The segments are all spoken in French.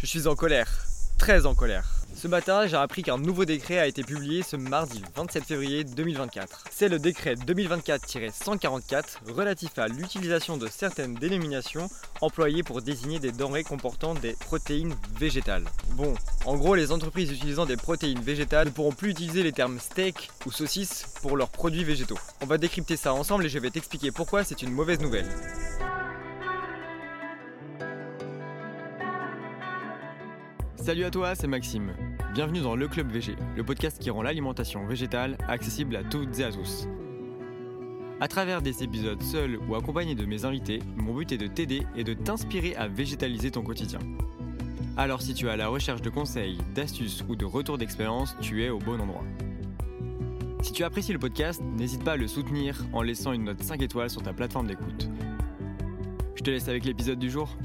Je suis en colère, très en colère. Ce matin, j'ai appris qu'un nouveau décret a été publié ce mardi 27 février 2024. C'est le décret 2024-144 relatif à l'utilisation de certaines dénominations employées pour désigner des denrées comportant des protéines végétales. Bon, en gros, les entreprises utilisant des protéines végétales ne pourront plus utiliser les termes steak ou saucisse pour leurs produits végétaux. On va décrypter ça ensemble et je vais t'expliquer pourquoi c'est une mauvaise nouvelle. Salut à toi, c'est Maxime. Bienvenue dans Le Club VG, le podcast qui rend l'alimentation végétale accessible à toutes et à tous. À travers des épisodes seuls ou accompagnés de mes invités, mon but est de t'aider et de t'inspirer à végétaliser ton quotidien. Alors si tu es à la recherche de conseils, d'astuces ou de retours d'expérience, tu es au bon endroit. Si tu apprécies le podcast, n'hésite pas à le soutenir en laissant une note 5 étoiles sur ta plateforme d'écoute. Je te laisse avec l'épisode du jour.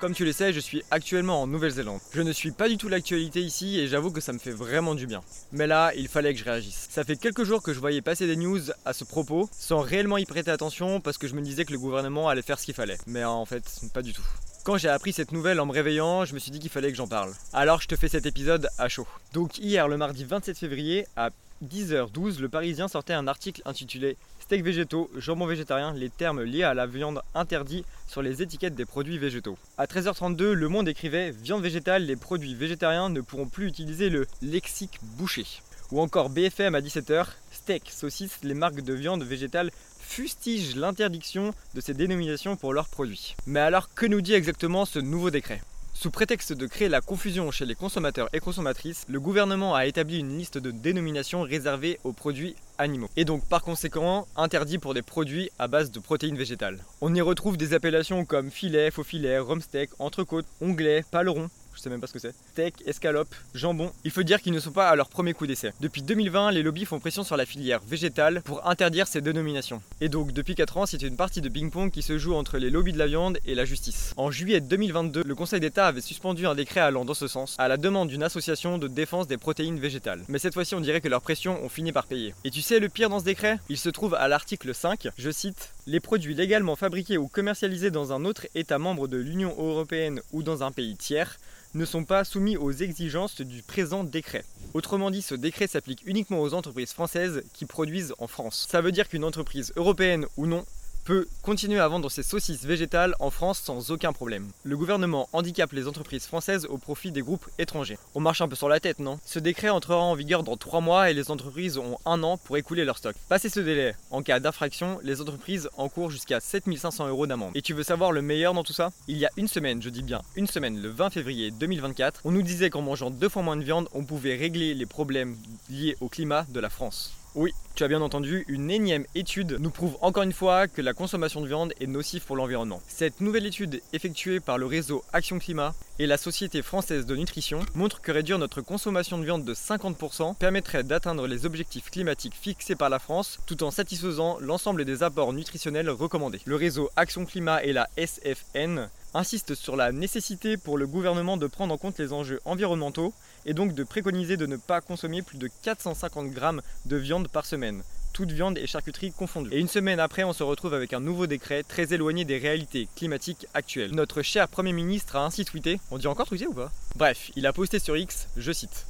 Comme tu le sais, je suis actuellement en Nouvelle-Zélande. Je ne suis pas du tout l'actualité ici et j'avoue que ça me fait vraiment du bien. Mais là, il fallait que je réagisse. Ça fait quelques jours que je voyais passer des news à ce propos, sans réellement y prêter attention parce que je me disais que le gouvernement allait faire ce qu'il fallait. Mais en fait, pas du tout. Quand j'ai appris cette nouvelle en me réveillant, je me suis dit qu'il fallait que j'en parle. Alors je te fais cet épisode à chaud. Donc hier, le mardi 27 février, à 10h12, le Parisien sortait un article intitulé Steak végétaux, jambon végétarien, les termes liés à la viande interdits sur les étiquettes des produits végétaux. À 13h32, Le Monde écrivait Viande végétale, les produits végétariens ne pourront plus utiliser le lexique bouché. Ou encore BFM à 17h, Steak, saucisse, les marques de viande végétale fustigent l'interdiction de ces dénominations pour leurs produits. Mais alors que nous dit exactement ce nouveau décret? Sous prétexte de créer la confusion chez les consommateurs et consommatrices, le gouvernement a établi une liste de dénominations réservées aux produits animaux, et donc par conséquent interdits pour des produits à base de protéines végétales. On y retrouve des appellations comme filet, faux filet, steak, entrecôte, onglet, paleron, je sais même pas ce que c'est. Steak, escalope, jambon. Il faut dire qu'ils ne sont pas à leur premier coup d'essai. Depuis 2020, les lobbies font pression sur la filière végétale pour interdire ces dénominations. Et donc, depuis 4 ans, c'est une partie de ping-pong qui se joue entre les lobbies de la viande et la justice. En juillet 2022, le Conseil d'État avait suspendu un décret allant dans ce sens, à la demande d'une association de défense des protéines végétales. Mais cette fois-ci, on dirait que leurs pressions ont fini par payer. Et tu sais le pire dans ce décret? Il se trouve à l'article 5, je cite les produits légalement fabriqués ou commercialisés dans un autre État membre de l'Union européenne ou dans un pays tiers ne sont pas soumis aux exigences du présent décret. Autrement dit, ce décret s'applique uniquement aux entreprises françaises qui produisent en France. Ça veut dire qu'une entreprise européenne ou non peut continuer à vendre ses saucisses végétales en France sans aucun problème. Le gouvernement handicape les entreprises françaises au profit des groupes étrangers. On marche un peu sur la tête, non? Ce décret entrera en vigueur dans 3 mois et les entreprises ont un an pour écouler leur stock. Passé ce délai, en cas d'infraction, les entreprises encourent jusqu'à 7500 euros d'amende. Et tu veux savoir le meilleur dans tout ça? Il y a une semaine, je dis bien une semaine, le 20 février 2024, on nous disait qu'en mangeant deux fois moins de viande, on pouvait régler les problèmes liés au climat de la France. Oui, tu as bien entendu, une énième étude nous prouve encore une fois que la consommation de viande est nocive pour l'environnement. Cette nouvelle étude effectuée par le réseau Action Climat et la Société française de nutrition montre que réduire notre consommation de viande de 50% permettrait d'atteindre les objectifs climatiques fixés par la France tout en satisfaisant l'ensemble des apports nutritionnels recommandés. Le réseau Action Climat et la SFN insistent sur la nécessité pour le gouvernement de prendre en compte les enjeux environnementaux et donc de préconiser de ne pas consommer plus de 450 grammes de viande par semaine, toute viande et charcuterie confondues. Et une semaine après, on se retrouve avec un nouveau décret très éloigné des réalités climatiques actuelles. Notre cher Premier ministre a ainsi tweeté, on dit encore tweeté ou pas? Bref, il a posté sur X, je cite.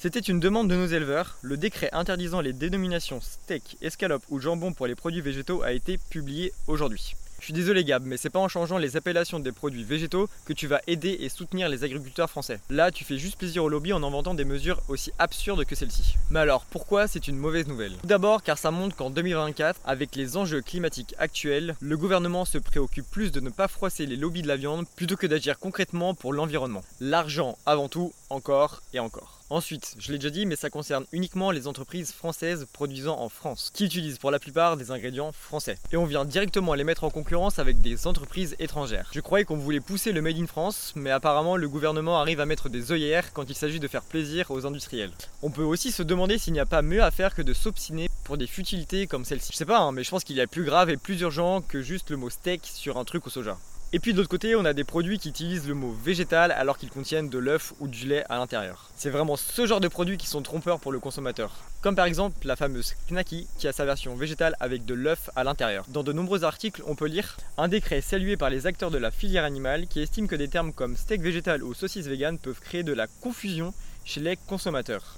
C'était une demande de nos éleveurs. Le décret interdisant les dénominations steak, escalope ou jambon pour les produits végétaux a été publié aujourd'hui. Je suis désolé Gab, mais c'est pas en changeant les appellations des produits végétaux que tu vas aider et soutenir les agriculteurs français. Là, tu fais juste plaisir au lobby en inventant des mesures aussi absurdes que celle-ci. Mais alors, pourquoi c'est une mauvaise nouvelle? Tout d'abord car ça montre qu'en 2024, avec les enjeux climatiques actuels, le gouvernement se préoccupe plus de ne pas froisser les lobbies de la viande plutôt que d'agir concrètement pour l'environnement. L'argent avant tout, encore et encore. Ensuite, je l'ai déjà dit, mais ça concerne uniquement les entreprises françaises produisant en France, qui utilisent pour la plupart des ingrédients français. Et on vient directement les mettre en concurrence avec des entreprises étrangères. Je croyais qu'on voulait pousser le Made in France, mais apparemment le gouvernement arrive à mettre des œillères quand il s'agit de faire plaisir aux industriels. On peut aussi se demander s'il n'y a pas mieux à faire que de s'obstiner pour des futilités comme celle-ci. Je sais pas, hein, mais je pense qu'il y a plus grave et plus urgent que juste le mot steak sur un truc au soja. Et puis de l'autre côté, on a des produits qui utilisent le mot végétal alors qu'ils contiennent de l'œuf ou du lait à l'intérieur. C'est vraiment ce genre de produits qui sont trompeurs pour le consommateur. Comme par exemple la fameuse Knacky qui a sa version végétale avec de l'œuf à l'intérieur. Dans de nombreux articles, on peut lire un décret salué par les acteurs de la filière animale qui estime que des termes comme steak végétal ou saucisse vegan peuvent créer de la confusion chez les consommateurs.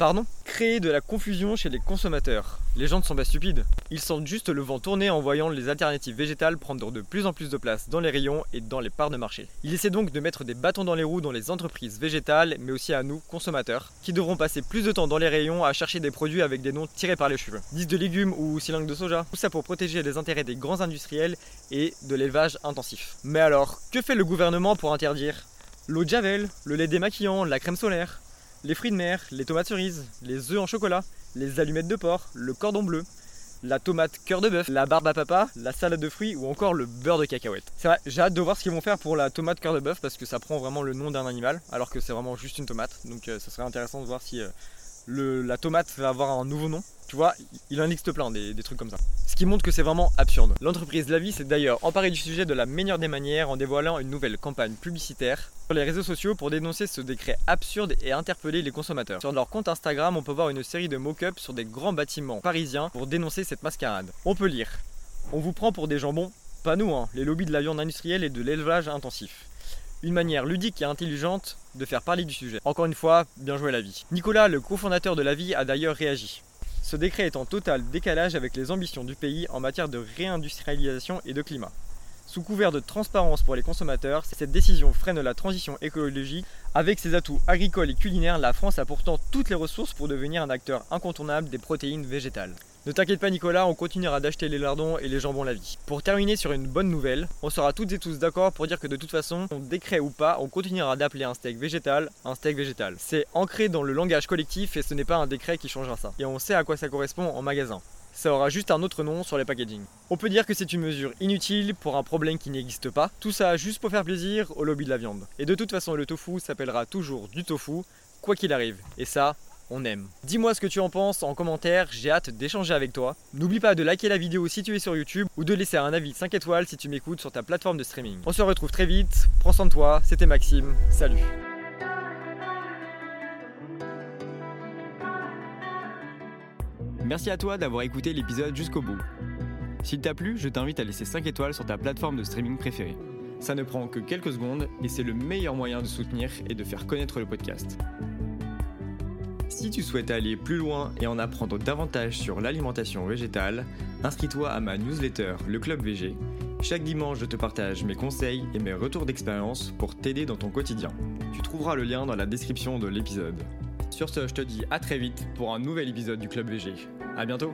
Pardon Créer de la confusion chez les consommateurs. Les gens ne sont pas stupides. Ils sentent juste le vent tourner en voyant les alternatives végétales prendre de plus en plus de place dans les rayons et dans les parts de marché. Ils essaient donc de mettre des bâtons dans les roues dans les entreprises végétales, mais aussi à nous, consommateurs, qui devront passer plus de temps dans les rayons à chercher des produits avec des noms tirés par les cheveux. 10 de légumes ou cylindres de soja. Tout ça pour protéger les intérêts des grands industriels et de l'élevage intensif. Mais alors, que fait le gouvernement pour interdire? L'eau de javel, le lait démaquillant, la crème solaire? Les fruits de mer, les tomates cerises, les œufs en chocolat, les allumettes de porc, le cordon bleu, la tomate cœur de bœuf, la barbe à papa, la salade de fruits ou encore le beurre de cacahuète. C'est vrai, j'ai hâte de voir ce qu'ils vont faire pour la tomate cœur de bœuf parce que ça prend vraiment le nom d'un animal alors que c'est vraiment juste une tomate. Donc euh, ça serait intéressant de voir si euh, la tomate va avoir un nouveau nom. Tu vois, il en existe plein des, trucs comme ça. Ce qui montre que c'est vraiment absurde. L'entreprise Lavi s'est d'ailleurs emparée du sujet de la meilleure des manières en dévoilant une nouvelle campagne publicitaire sur les réseaux sociaux pour dénoncer ce décret absurde et interpeller les consommateurs. Sur leur compte Instagram, on peut voir une série de mock-ups sur des grands bâtiments parisiens pour dénoncer cette mascarade. On peut lire On vous prend pour des jambons Pas nous, hein, les lobbies de la viande industrielle et de l'élevage intensif une manière ludique et intelligente de faire parler du sujet. Encore une fois, bien joué la vie. Nicolas, le cofondateur de la vie, a d'ailleurs réagi. Ce décret est en total décalage avec les ambitions du pays en matière de réindustrialisation et de climat. Sous couvert de transparence pour les consommateurs, cette décision freine la transition écologique. Avec ses atouts agricoles et culinaires, la France a pourtant toutes les ressources pour devenir un acteur incontournable des protéines végétales. Ne t'inquiète pas Nicolas, on continuera d'acheter les lardons et les jambons la vie. Pour terminer sur une bonne nouvelle, on sera toutes et tous d'accord pour dire que de toute façon, on décret ou pas, on continuera d'appeler un steak végétal un steak végétal. C'est ancré dans le langage collectif et ce n'est pas un décret qui changera ça. Et on sait à quoi ça correspond en magasin. Ça aura juste un autre nom sur les packaging. On peut dire que c'est une mesure inutile pour un problème qui n'existe pas. Tout ça juste pour faire plaisir au lobby de la viande. Et de toute façon, le tofu s'appellera toujours du tofu, quoi qu'il arrive. Et ça, on aime. Dis-moi ce que tu en penses en commentaire, j'ai hâte d'échanger avec toi. N'oublie pas de liker la vidéo si tu es sur YouTube ou de laisser un avis 5 étoiles si tu m'écoutes sur ta plateforme de streaming. On se retrouve très vite, prends soin de toi, c'était Maxime, salut. Merci à toi d'avoir écouté l'épisode jusqu'au bout. S'il t'a plu, je t'invite à laisser 5 étoiles sur ta plateforme de streaming préférée. Ça ne prend que quelques secondes et c'est le meilleur moyen de soutenir et de faire connaître le podcast. Si tu souhaites aller plus loin et en apprendre davantage sur l'alimentation végétale, inscris-toi à ma newsletter Le Club VG. Chaque dimanche, je te partage mes conseils et mes retours d'expérience pour t'aider dans ton quotidien. Tu trouveras le lien dans la description de l'épisode. Sur ce, je te dis à très vite pour un nouvel épisode du Club VG. A bientôt